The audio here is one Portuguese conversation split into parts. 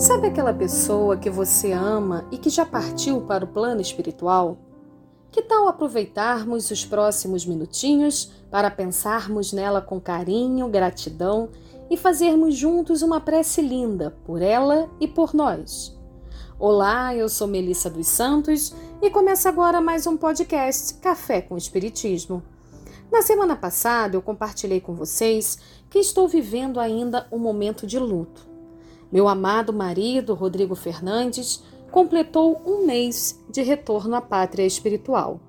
Sabe aquela pessoa que você ama e que já partiu para o plano espiritual? Que tal aproveitarmos os próximos minutinhos para pensarmos nela com carinho, gratidão e fazermos juntos uma prece linda por ela e por nós? Olá, eu sou Melissa dos Santos e começa agora mais um podcast Café com Espiritismo. Na semana passada eu compartilhei com vocês que estou vivendo ainda um momento de luto. Meu amado marido, Rodrigo Fernandes, completou um mês de retorno à pátria espiritual.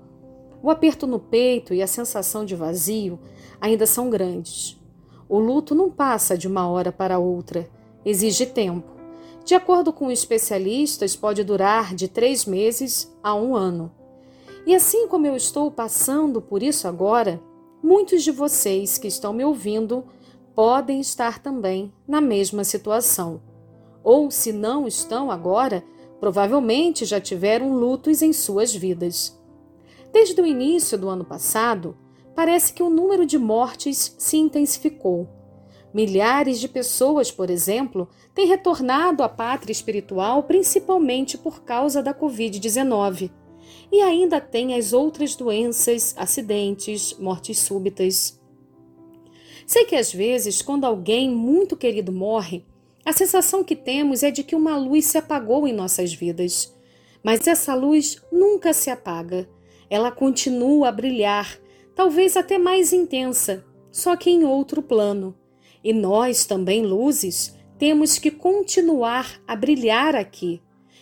O aperto no peito e a sensação de vazio ainda são grandes. O luto não passa de uma hora para outra, exige tempo. De acordo com especialistas, pode durar de três meses a um ano. E assim como eu estou passando por isso agora, muitos de vocês que estão me ouvindo podem estar também na mesma situação ou se não estão agora, provavelmente já tiveram lutos em suas vidas. Desde o início do ano passado, parece que o número de mortes se intensificou. Milhares de pessoas, por exemplo, têm retornado à pátria espiritual principalmente por causa da Covid-19. E ainda tem as outras doenças, acidentes, mortes súbitas. Sei que às vezes, quando alguém muito querido morre, a sensação que temos é de que uma luz se apagou em nossas vidas. Mas essa luz nunca se apaga. Ela continua a brilhar, talvez até mais intensa, só que em outro plano. E nós, também luzes, temos que continuar a brilhar aqui.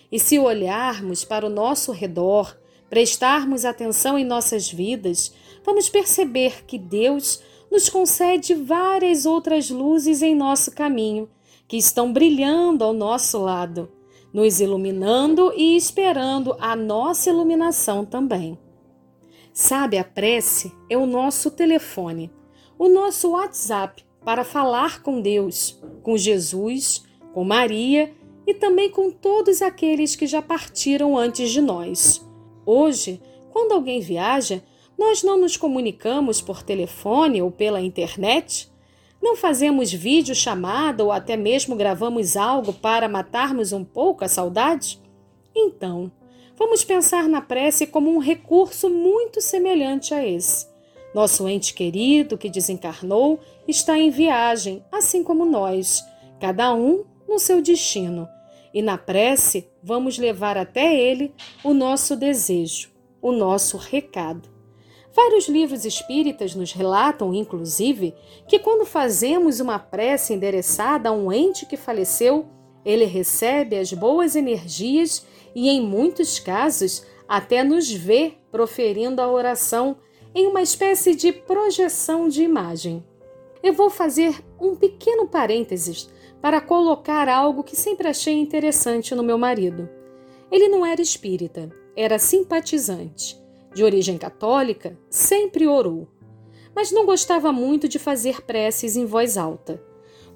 E se olharmos para o nosso redor, prestarmos atenção em nossas vidas, vamos perceber que Deus nos concede várias outras luzes em nosso caminho que estão brilhando ao nosso lado, nos iluminando e esperando a nossa iluminação também. Sabe, a prece é o nosso telefone, o nosso WhatsApp para falar com Deus, com Jesus, com Maria e também com todos aqueles que já partiram antes de nós. Hoje, quando alguém viaja, nós não nos comunicamos por telefone ou pela internet, não fazemos vídeo chamada ou até mesmo gravamos algo para matarmos um pouco a saudade? Então, vamos pensar na prece como um recurso muito semelhante a esse. Nosso ente querido que desencarnou está em viagem, assim como nós, cada um no seu destino. E na prece vamos levar até ele o nosso desejo, o nosso recado. Vários livros espíritas nos relatam, inclusive, que quando fazemos uma prece endereçada a um ente que faleceu, ele recebe as boas energias e, em muitos casos, até nos vê proferindo a oração em uma espécie de projeção de imagem. Eu vou fazer um pequeno parênteses para colocar algo que sempre achei interessante no meu marido. Ele não era espírita, era simpatizante de origem católica, sempre orou, mas não gostava muito de fazer preces em voz alta.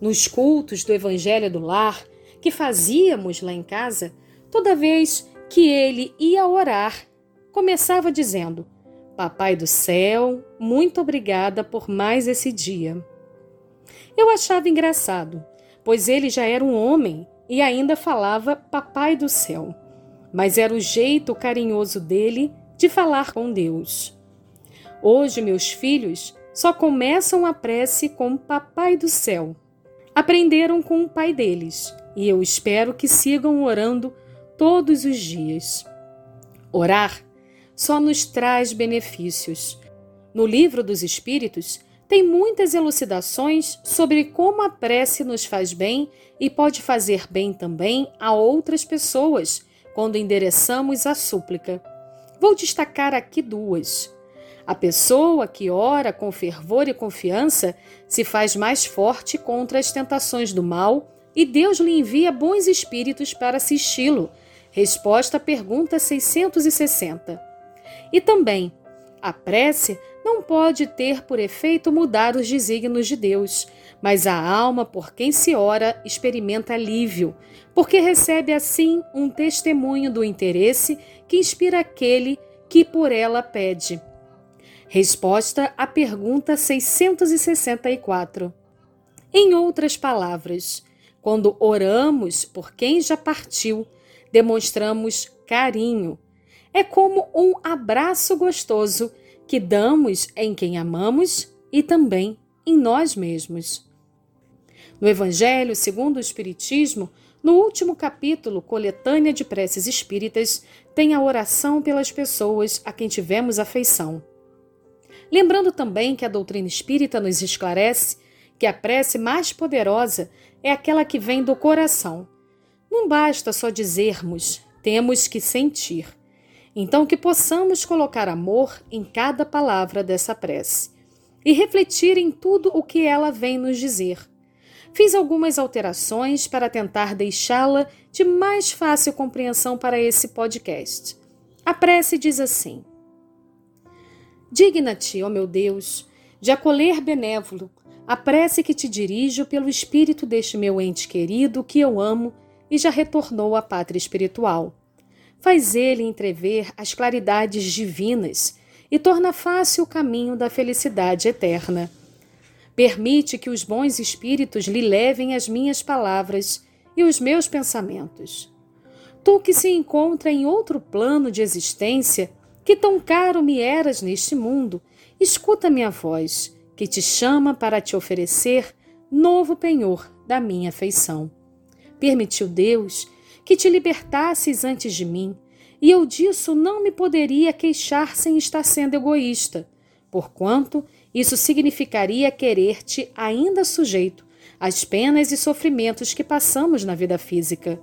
Nos cultos do Evangelho do Lar, que fazíamos lá em casa, toda vez que ele ia orar, começava dizendo: Papai do céu, muito obrigada por mais esse dia. Eu achava engraçado, pois ele já era um homem e ainda falava Papai do céu. Mas era o jeito carinhoso dele de falar com Deus. Hoje, meus filhos só começam a prece com Papai do Céu. Aprenderam com o pai deles e eu espero que sigam orando todos os dias. Orar só nos traz benefícios. No Livro dos Espíritos, tem muitas elucidações sobre como a prece nos faz bem e pode fazer bem também a outras pessoas quando endereçamos a súplica. Vou destacar aqui duas. A pessoa que ora com fervor e confiança se faz mais forte contra as tentações do mal e Deus lhe envia bons espíritos para assisti-lo. Resposta à pergunta 660. E também, a prece não pode ter por efeito mudar os desígnios de Deus, mas a alma por quem se ora experimenta alívio, porque recebe assim um testemunho do interesse que inspira aquele que por ela pede. Resposta à pergunta 664. Em outras palavras, Quando oramos por quem já partiu, demonstramos carinho. É como um abraço gostoso que damos em quem amamos e também em nós mesmos. No Evangelho segundo o Espiritismo, no último capítulo, Coletânea de Preces Espíritas, tem a oração pelas pessoas a quem tivemos afeição. Lembrando também que a doutrina espírita nos esclarece que a prece mais poderosa é aquela que vem do coração. Não basta só dizermos, temos que sentir. Então, que possamos colocar amor em cada palavra dessa prece e refletir em tudo o que ela vem nos dizer. Fiz algumas alterações para tentar deixá-la de mais fácil compreensão para esse podcast. A prece diz assim: Digna-te, ó meu Deus, de acolher benévolo a prece que te dirijo pelo espírito deste meu ente querido que eu amo e já retornou à pátria espiritual. Faz ele entrever as claridades divinas e torna fácil o caminho da felicidade eterna. Permite que os bons espíritos lhe levem as minhas palavras e os meus pensamentos. Tu que se encontra em outro plano de existência, que tão caro me eras neste mundo, escuta minha voz, que te chama para te oferecer novo penhor da minha afeição. Permitiu Deus que te libertasses antes de mim, e eu disso não me poderia queixar sem estar sendo egoísta, porquanto isso significaria querer-te ainda sujeito às penas e sofrimentos que passamos na vida física.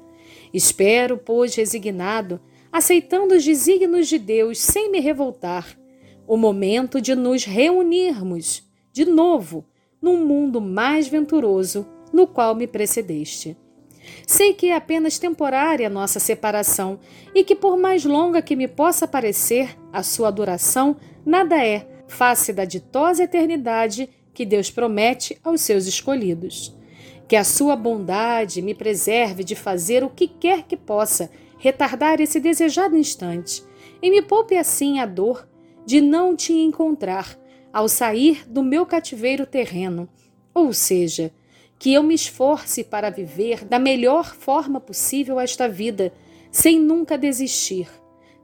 Espero, pois, resignado, aceitando os desígnios de Deus sem me revoltar, o momento de nos reunirmos de novo num mundo mais venturoso no qual me precedeste. Sei que é apenas temporária a nossa separação e que, por mais longa que me possa parecer, a sua duração nada é face da ditosa eternidade que Deus promete aos seus escolhidos. Que a sua bondade me preserve de fazer o que quer que possa retardar esse desejado instante, e me poupe assim a dor de não te encontrar ao sair do meu cativeiro terreno, ou seja, que eu me esforce para viver da melhor forma possível esta vida, sem nunca desistir,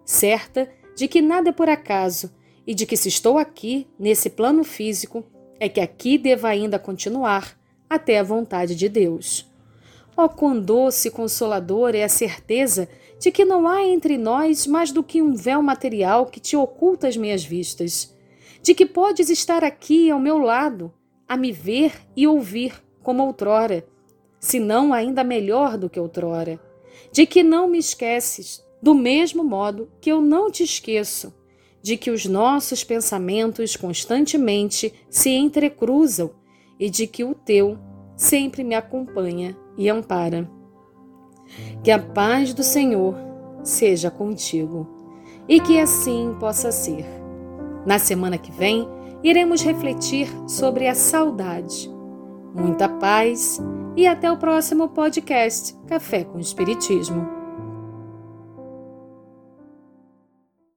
certa de que nada é por acaso e de que se estou aqui, nesse plano físico, é que aqui deva ainda continuar até a vontade de Deus. Oh, quão doce e consoladora é a certeza de que não há entre nós mais do que um véu material que te oculta as minhas vistas, de que podes estar aqui ao meu lado, a me ver e ouvir como outrora, se não ainda melhor do que outrora, de que não me esqueces, do mesmo modo que eu não te esqueço, de que os nossos pensamentos constantemente se entrecruzam e de que o teu sempre me acompanha e ampara. Que a paz do Senhor seja contigo e que assim possa ser. Na semana que vem, iremos refletir sobre a saudade. Muita paz e até o próximo podcast Café com Espiritismo.